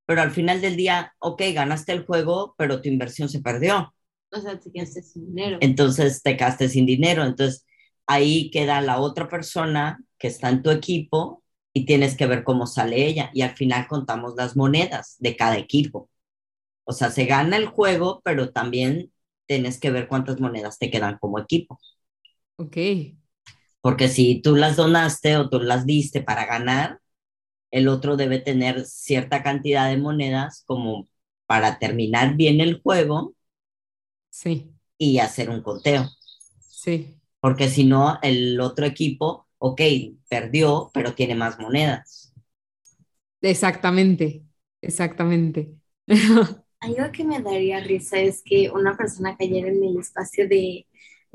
pero al final del día, ok, ganaste el juego, pero tu inversión se perdió. O sea, te quedaste sin dinero. Entonces te quedaste sin dinero. Entonces ahí queda la otra persona que está en tu equipo y tienes que ver cómo sale ella. Y al final contamos las monedas de cada equipo. O sea, se gana el juego, pero también tienes que ver cuántas monedas te quedan como equipo. Ok. Porque si tú las donaste o tú las diste para ganar, el otro debe tener cierta cantidad de monedas como para terminar bien el juego Sí. Y hacer un conteo. Sí. Porque si no, el otro equipo, ok, perdió, pero tiene más monedas. Exactamente, exactamente. [laughs] Algo que me daría risa es que una persona cayera en el espacio de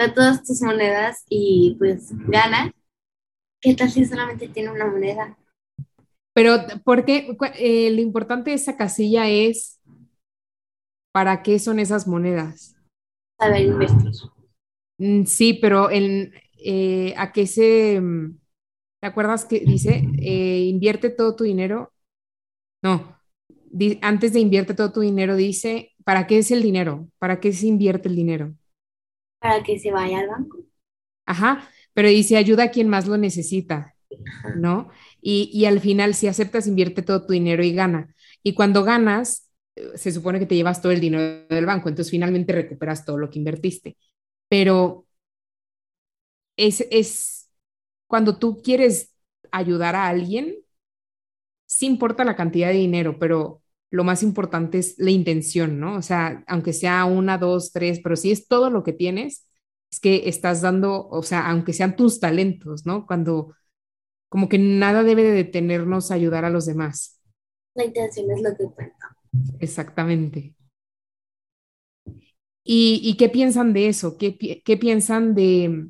da todas tus monedas y pues gana. ¿Qué tal si solamente tiene una moneda? Pero, porque eh, lo importante de esa casilla es para qué son esas monedas saber invertir. Mm, sí, pero en, eh, ¿a qué se... Mm, ¿Te acuerdas que dice, eh, invierte todo tu dinero? No, antes de invierte todo tu dinero dice, ¿para qué es el dinero? ¿Para qué se invierte el dinero? Para que se vaya al banco. Ajá, pero dice, ayuda a quien más lo necesita, ¿no? Y, y al final, si aceptas, invierte todo tu dinero y gana. Y cuando ganas, se supone que te llevas todo el dinero del banco, entonces finalmente recuperas todo lo que invertiste. Pero es, es cuando tú quieres ayudar a alguien, sí importa la cantidad de dinero, pero lo más importante es la intención, ¿no? O sea, aunque sea una, dos, tres, pero si es todo lo que tienes, es que estás dando, o sea, aunque sean tus talentos, ¿no? Cuando como que nada debe de detenernos a ayudar a los demás. La intención es lo que cuenta. Exactamente. ¿Y, qué piensan de eso? ¿Qué, ¿Qué, piensan de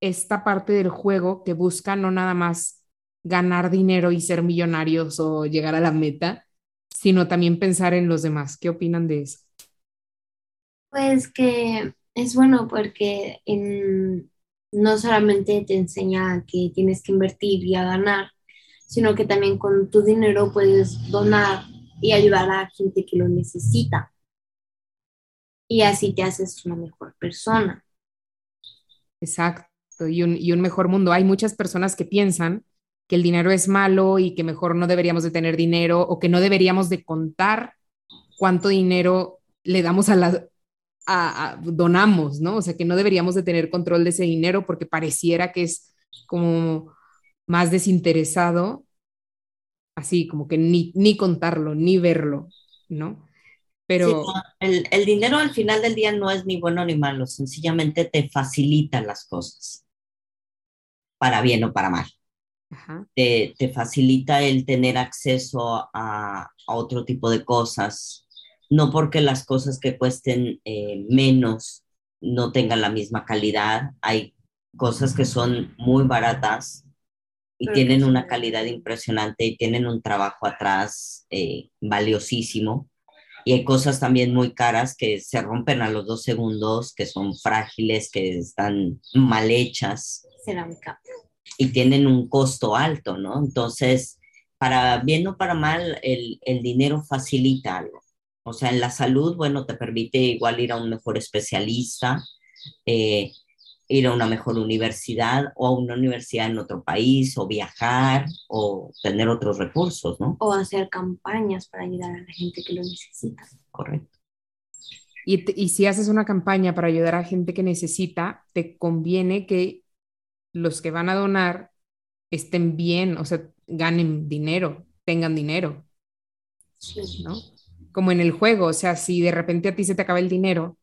esta parte del juego que busca no nada más ganar dinero y ser millonarios o llegar a la meta, sino también pensar en los demás? ¿Qué opinan de eso? Pues que es bueno porque no solamente te enseña que tienes que invertir y a ganar, sino que también con tu dinero puedes donar y ayudar a gente que lo necesita. Y así te haces una mejor persona. Exacto, y un, y un mejor mundo. Hay muchas personas que piensan que el dinero es malo y que mejor no deberíamos de tener dinero o que no deberíamos de contar cuánto dinero le damos a la, a, donamos, ¿no? O sea, que no deberíamos de tener control de ese dinero porque pareciera que es como más desinteresado así como que ni, ni contarlo, ni verlo, ¿no? Pero... el, el, dinero al final del día no es ni bueno ni malo, sencillamente te facilita las cosas, para bien o para mal. Te, te, facilita el tener acceso a, a, otro tipo de cosas, no porque las cosas que cuesten eh, menos no tengan la misma calidad. Hay cosas que son muy baratas y tienen una calidad impresionante y tienen un trabajo atrás eh, valiosísimo. Y hay cosas también muy caras que se rompen a los dos segundos, que son frágiles, que están mal hechas. Cerámica. Y tienen un costo alto, ¿no? Entonces, para bien o para mal, el, el dinero facilita algo. O sea, en la salud, bueno, te permite igual ir a un mejor especialista, eh, ir a una mejor universidad o a una universidad en otro país o viajar o tener otros recursos, ¿no? O hacer campañas para ayudar a la gente que lo necesita. Correcto. Y, y si haces una campaña para ayudar a gente que necesita, te conviene que los que van a donar estén bien, o sea, ganen dinero, tengan dinero. Sí. ¿no? Como en el juego, o sea, si de repente a ti se te acaba el dinero,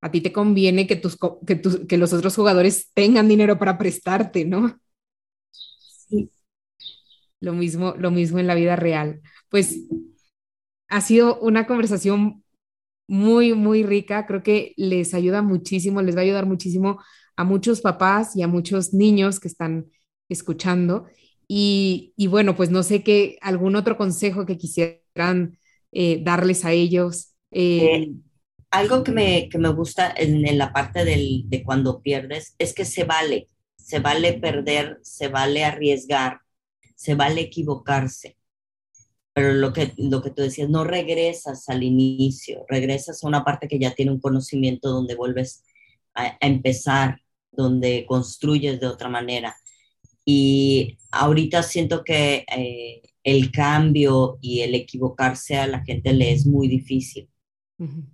a ti te conviene que, tus, que, que los otros jugadores tengan dinero para prestarte, ¿no? Sí. Lo mismo, lo mismo en la vida real. Pues ha sido una conversación muy, muy rica. Creo que les ayuda muchísimo, les va a ayudar muchísimo a muchos papás y a muchos niños que están escuchando. Y, y bueno, pues no sé qué, algún otro consejo que quisieran eh, darles a ellos. Eh, eh, algo que me, que me gusta en, la parte del, de cuando pierdes es que se vale, se vale perder, se vale arriesgar, se vale equivocarse. Pero lo que, lo que tú decías, no regresas al inicio, regresas a una parte que ya tiene un conocimiento donde vuelves a empezar, donde construyes de otra manera. Y ahorita siento que eh, el cambio y el equivocarse a la gente le es muy difícil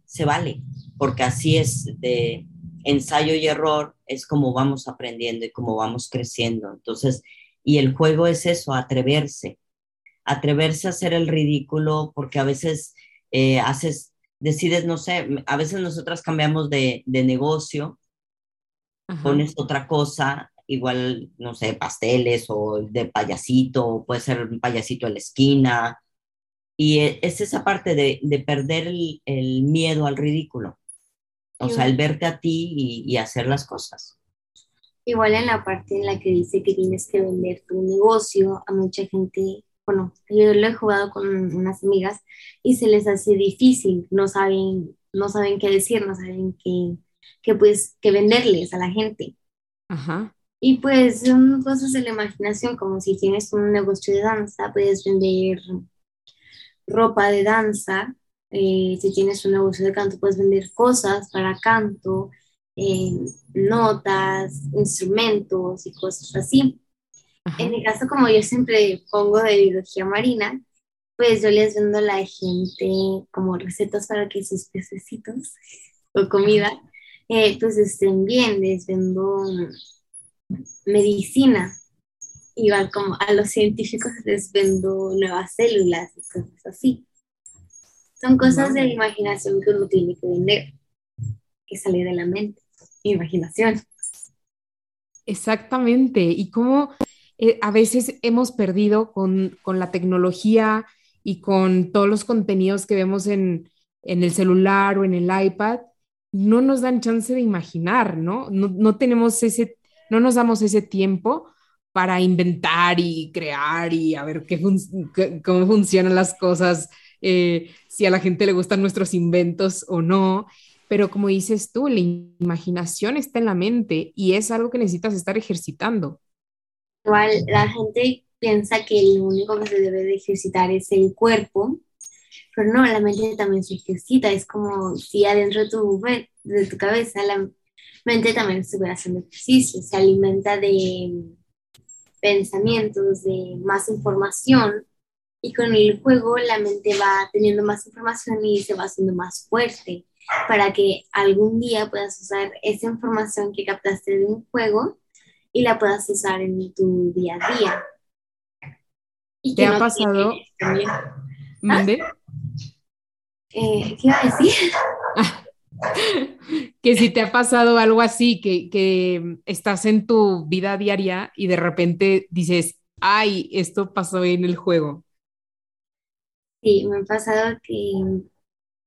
se vale, porque así es de ensayo y error, es como vamos aprendiendo y como vamos creciendo. Entonces, y el juego es eso, atreverse, atreverse a hacer el ridículo, porque a veces eh, haces, decides, no sé, a veces nosotras cambiamos de, negocio, pones otra cosa, igual, no sé, pasteles o de payasito, puede ser un payasito en la esquina, y e, es esa parte de, de perder el, miedo al ridículo. O sea, el verte a ti y, hacer las cosas. Igual en la parte en la que dice que tienes que vender tu negocio, a mucha gente, bueno, yo lo he jugado con unas amigas y se les hace difícil, no saben, no saben qué decir, no saben qué, qué, pues, qué venderles a la gente. Ajá. Y pues son cosas de la imaginación, como si tienes un negocio de danza, puedes vender ropa de danza, eh, si tienes un negocio de canto, puedes vender cosas para canto, eh, notas, instrumentos y cosas así. En mi caso, como yo siempre pongo de biología marina, pues yo les vendo a la gente como recetas para que sus pececitos [laughs] o comida eh, pues estén bien, les vendo medicina igual como a los científicos les vendo nuevas células y cosas así. Son cosas de imaginación que uno tiene que vender, que sale de la mente, imaginación. Exactamente, y cómo eh, a veces hemos perdido con, con, la tecnología y con todos los contenidos que vemos en, en, el celular o en el iPad, no nos dan chance de imaginar, ¿no? No, no tenemos ese, no nos damos ese tiempo para inventar y crear y a ver qué cómo funcionan las cosas, eh, si a la gente le gustan nuestros inventos o no. Pero como dices tú, la imaginación está en la mente y es algo que necesitas estar ejercitando. Igual la gente piensa que lo único que se debe de ejercitar es el cuerpo, pero no, la mente también se ejercita. Es como si adentro de tu, de tu cabeza la mente también estuviera haciendo ejercicio, se alimenta de pensamientos, de más información. Y con el juego la mente va teniendo más información y se va haciendo más fuerte para que algún día puedas usar esa información que captaste de un juego y la puedas usar en tu día a día. Y ¿Te ha pasado? ¿Mande? Eh, ¿Qué iba a decir? [laughs] que si te ha pasado algo así, que, que, estás en tu vida diaria y de repente dices, ay, esto pasó en el juego. Sí, me ha pasado que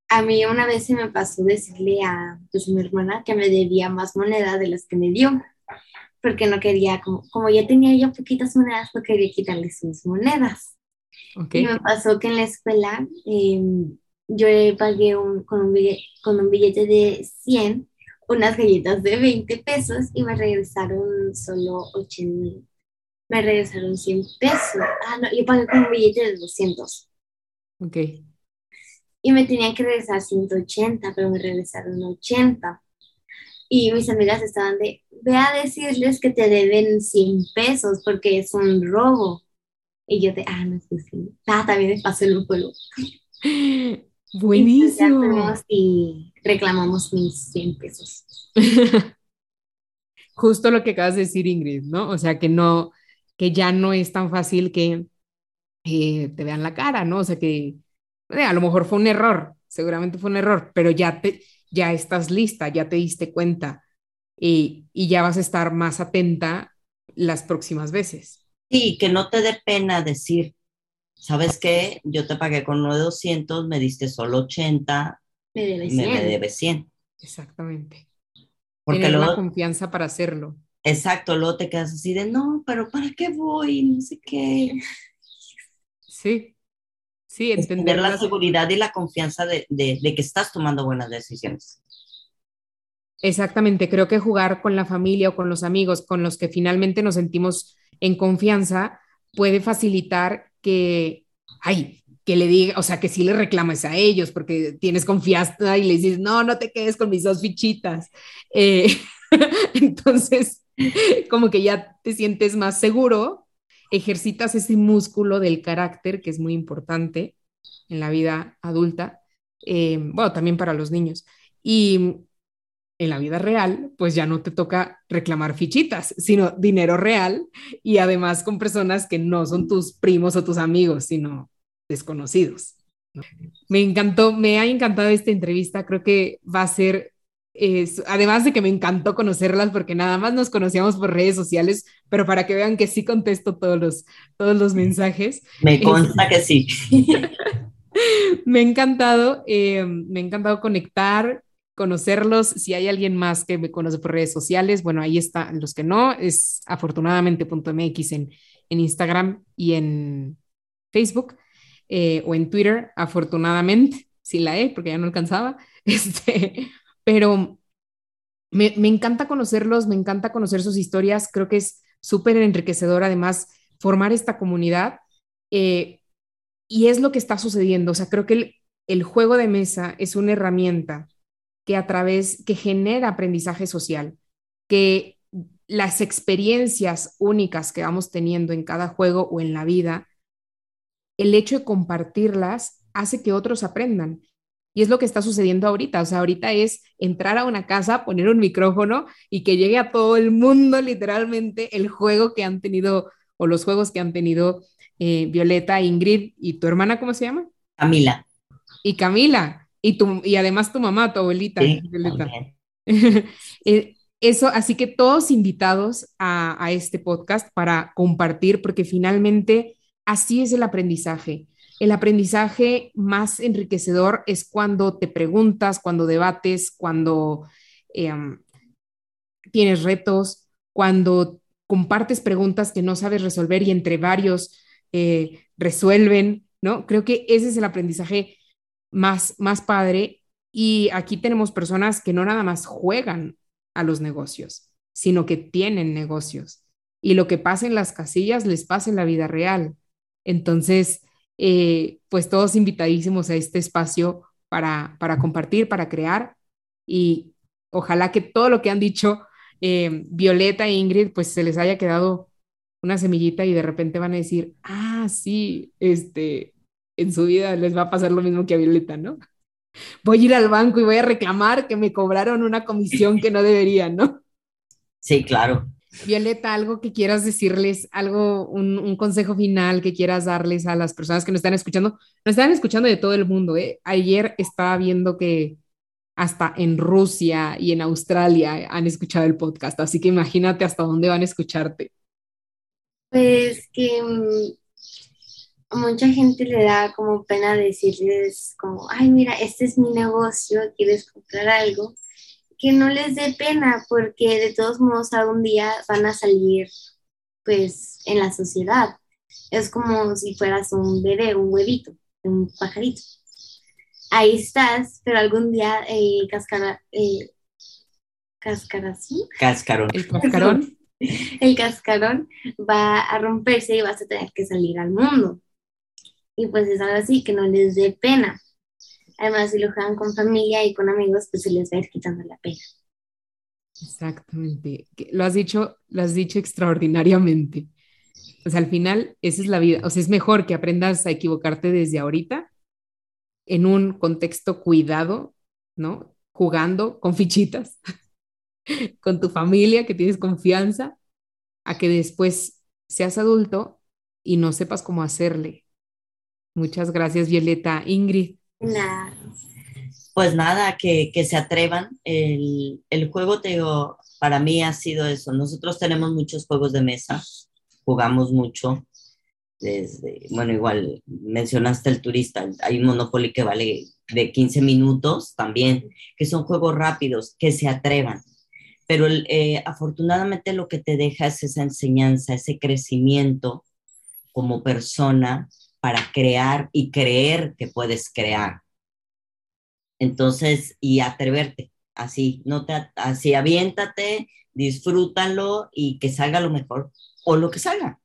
a mí una vez se me pasó decirle a pues, mi hermana que me debía más monedas de las que me dio, porque no quería, como, como ya tenía yo poquitas monedas, no quería quitarle sus monedas. Y me pasó que en la escuela em, yo pagué con, un billete, con un billete de 100 unas galletas de 20 pesos y me regresaron solo 80, me regresaron 100 pesos. Ah, no, yo pagué con un billete de 200. Ok y me tenían que regresar 180, pero me regresaron 80. Y mis amigas estaban de, ve a decirles que te deben 100 pesos porque es un robo. Y yo de, ah, no sé si. Ah, también me pasó un pueblo. [laughs] Buenísimo. Y, reclamamos mis 100 pesos. [laughs] Justo lo que acabas de decir, Ingrid, ¿no? O sea, que no, que ya no es tan fácil que eh, te vean la cara, ¿no? O sea, que eh, a lo mejor fue un error, seguramente fue un error, pero ya, te, ya estás lista, ya te diste cuenta y, y ya vas a estar más atenta las próximas veces. Sí, que no te dé pena decir, ¿sabes qué? Yo te pagué con 9,200, me diste solo 80, me debes 100. Me, debe 100. Exactamente. Porque Tener la confianza para hacerlo. Exacto, luego te quedas así de, no, pero ¿para qué voy? No sé qué. Sí, Sí, entender la seguridad y la confianza de, que estás tomando buenas decisiones. Exactamente, creo que jugar con la familia o con los amigos con los que finalmente nos sentimos en confianza puede facilitar que, ay, que le diga, o sea, que sí le reclames a ellos porque tienes confianza y les dices, no, no te quedes con mis dos fichitas. Eh, [laughs] entonces, como que ya te sientes más seguro ejercitas ese músculo del carácter que es muy importante en la vida adulta, eh, bueno, también para los niños. Y en la vida real, pues ya no te toca reclamar fichitas, sino dinero real y además con personas que no son tus primos o tus amigos, sino desconocidos. Me encantó, me ha encantado esta entrevista, creo que va a ser además de que me encantó conocerlas porque nada más nos conocíamos por redes sociales, pero para que vean que sí contesto todos los, todos los mensajes. Me consta que sí. [laughs] me ha encantado, eh, me ha encantado conectar, conocerlos. Si hay alguien más que me conoce por redes sociales, bueno, ahí están los que no, es afortunadamente.mx en, en Instagram y en Facebook eh, o en Twitter, afortunadamente, [laughs] si la he, porque ya no alcanzaba. [laughs] Este, pero me, encanta conocerlos, me encanta conocer sus historias, creo que es súper enriquecedor además formar esta comunidad eh, y es lo que está sucediendo, o sea, creo que el, juego de mesa es una herramienta que a través, que genera aprendizaje social, que las experiencias únicas que vamos teniendo en cada juego o en la vida, el hecho de compartirlas hace que otros aprendan. Y es lo que está sucediendo ahorita. O sea, ahorita es entrar a una casa, poner un micrófono y que llegue a todo el mundo literalmente el juego que han tenido o los juegos que han tenido eh, Violeta, Ingrid y tu hermana, ¿cómo se llama? Camila. Y Camila. Y, tu, y además tu mamá, tu abuelita. [laughs] Eh, eso, así que todos invitados a, a este podcast para compartir, porque finalmente así es el aprendizaje el aprendizaje más enriquecedor es cuando te preguntas, cuando debates, cuando em, tienes retos, cuando compartes preguntas que no sabes resolver y entre varios eh, resuelven, ¿no? Creo que ese es el aprendizaje más, más padre. Y aquí tenemos personas que no nada más juegan a los negocios, sino que tienen negocios. Y lo que pasa en las casillas les pasa en la vida real. Entonces, eh, pues todos invitadísimos a este espacio para, para compartir, para crear y ojalá que todo lo que han dicho eh, Violeta e Ingrid, pues se les haya quedado una semillita y de repente van a decir, ah, sí, este, en su vida les va a pasar lo mismo que a Violeta, ¿no? Voy a ir al banco y voy a reclamar que me cobraron una comisión que no deberían, ¿no? Sí, claro. Violeta, algo que quieras decirles, algo, un, consejo final que quieras darles a las personas que nos están escuchando. Nos están escuchando de todo el mundo. ¿eh? Ayer estaba viendo que hasta en Rusia y en Australia han escuchado el podcast, así que imagínate hasta dónde van a escucharte. Pues que mm, mucha gente le da como pena decirles como, ay, mira, este es mi negocio, quieres comprar algo, que no les dé pena porque de todos modos algún día van a salir pues en la sociedad. Es como si fueras un bebé, un huevito, un pajarito. Ahí estás, pero algún día eh, cascara, eh, Cascarón. El cascarón. [laughs] El cascarón va a romperse y vas a tener que salir al mundo. Y pues es algo así, que no les dé pena. Además, si lo juegan con familia y con amigos, pues se les va a ir quitando la pena. Exactamente. Lo has dicho, lo has dicho extraordinariamente. O sea, al final, esa es la vida. O sea, es mejor que aprendas a equivocarte desde ahorita en un contexto cuidado, ¿no? Jugando con fichitas, [laughs] con tu familia, que tienes confianza, a que después seas adulto y no sepas cómo hacerle. Muchas gracias, Violeta. Ingrid. Nada. Pues nada, que, que se atrevan. El, el, juego, te digo, para mí ha sido eso. Nosotros tenemos muchos juegos de mesa, jugamos mucho. Desde, bueno, igual mencionaste el turista, hay un Monopoly que vale de 15 minutos también, que son juegos rápidos, que se atrevan. Pero eh, afortunadamente lo que te deja es esa enseñanza, ese crecimiento como persona para crear y creer que puedes crear entonces, y atreverte, así, no te, así, aviéntate, disfrútalo y que salga lo mejor o lo que salga.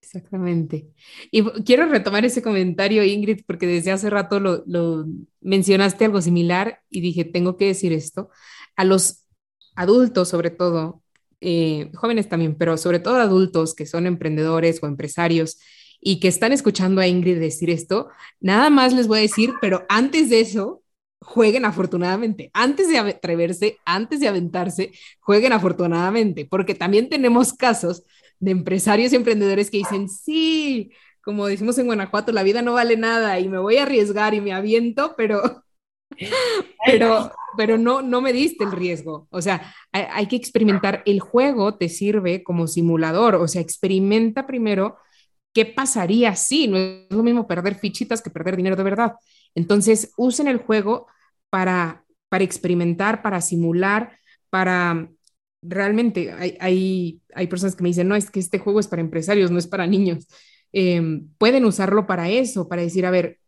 Exactamente. Y quiero retomar ese comentario, Ingrid, porque desde hace rato lo, mencionaste algo similar y dije, tengo que decir esto. A los adultos, sobre todo, eh, jóvenes también, pero sobre todo adultos que son emprendedores o empresarios y que están escuchando a Ingrid decir esto, nada más les voy a decir, pero antes de eso, jueguen afortunadamente. Antes de atreverse, antes de aventarse, jueguen afortunadamente, porque también tenemos casos de empresarios y emprendedores que dicen, sí, como decimos en Guanajuato, la vida no vale nada y me voy a arriesgar y me aviento, pero, [laughs] pero, pero no, no me diste el riesgo. O sea, hay, hay que experimentar. El juego te sirve como simulador, o sea, experimenta primero qué pasaría si, no es lo mismo perder fichitas que perder dinero de verdad. Entonces, usen el juego para, para experimentar, para simular, para realmente, hay, hay, personas que me dicen, no, es que este juego es para empresarios, no es para niños. Em, pueden usarlo para eso, para decir, a ver,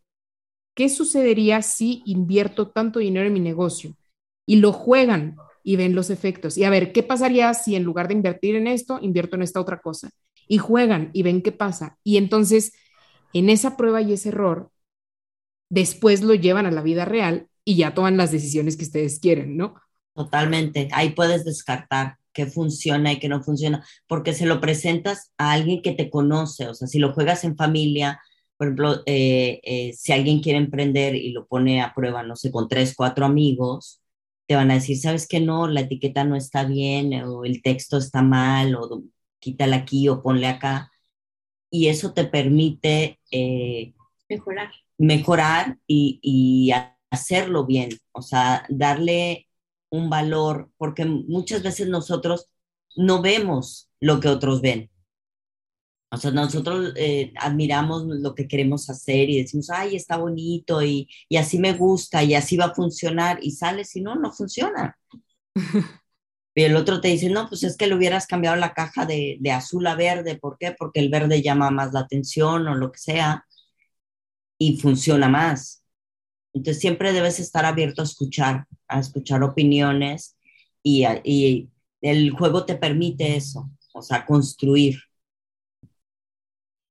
¿qué sucedería si invierto tanto dinero en mi negocio? Y lo juegan y ven los efectos. Y a ver, ¿qué pasaría si en lugar de invertir en esto, invierto en esta otra cosa? Y juegan y ven qué pasa. Y entonces, en esa prueba y ese error, después lo llevan a la vida real y ya toman las decisiones que ustedes quieren, ¿no? Totalmente. Ahí puedes descartar qué funciona y qué no funciona, porque se lo presentas a alguien que te conoce, o sea, si lo juegas en familia, por ejemplo, eh, eh, si alguien quiere emprender y lo pone a prueba, no sé, con tres, cuatro amigos, te van a decir, sabes que no, la etiqueta no está bien, o el texto está mal, o quítala aquí o ponle acá. Y eso te permite eh, mejorar mejorar y, hacerlo bien, o sea, darle un valor, porque muchas veces nosotros no vemos lo que otros ven. O sea, nosotros eh, admiramos lo que queremos hacer y decimos, ay, está bonito y, y, así me gusta y así va a funcionar y sale, si no, no funciona. [laughs] y el otro te dice, no, pues es que le hubieras cambiado la caja de, de azul a verde, ¿por qué? Porque el verde llama más la atención o lo que sea y funciona más. Entonces siempre debes estar abierto a escuchar, a escuchar opiniones y, y el juego te permite eso, o sea, construir.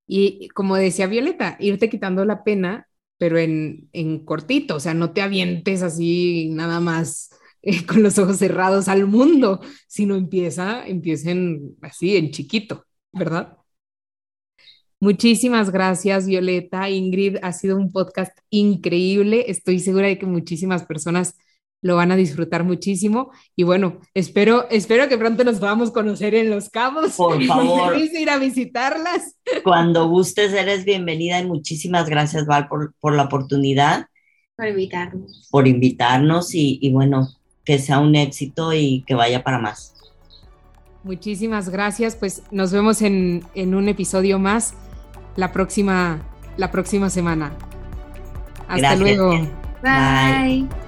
Y como decía Violeta, irte quitando la pena, pero en, en cortito, o sea, no te avientes así nada más eh, [laughs] con los ojos cerrados al mundo, sino empieza, empiecen así en chiquito, ¿verdad? Muchísimas gracias, Violeta. Ingrid, ha sido un podcast increíble. Estoy segura de que muchísimas personas lo van a disfrutar muchísimo. Y bueno, espero, espero que pronto nos podamos conocer en Los Cabos. Por [laughs] favor. ir a visitarlas. Cuando gustes, eres bienvenida y muchísimas gracias, Val, por, por la oportunidad. Por invitarnos. Por invitarnos y, y bueno, que sea un éxito y que vaya para más. Muchísimas gracias. Pues nos vemos en, en un episodio más la próxima, la próxima semana. Hasta luego. Bye.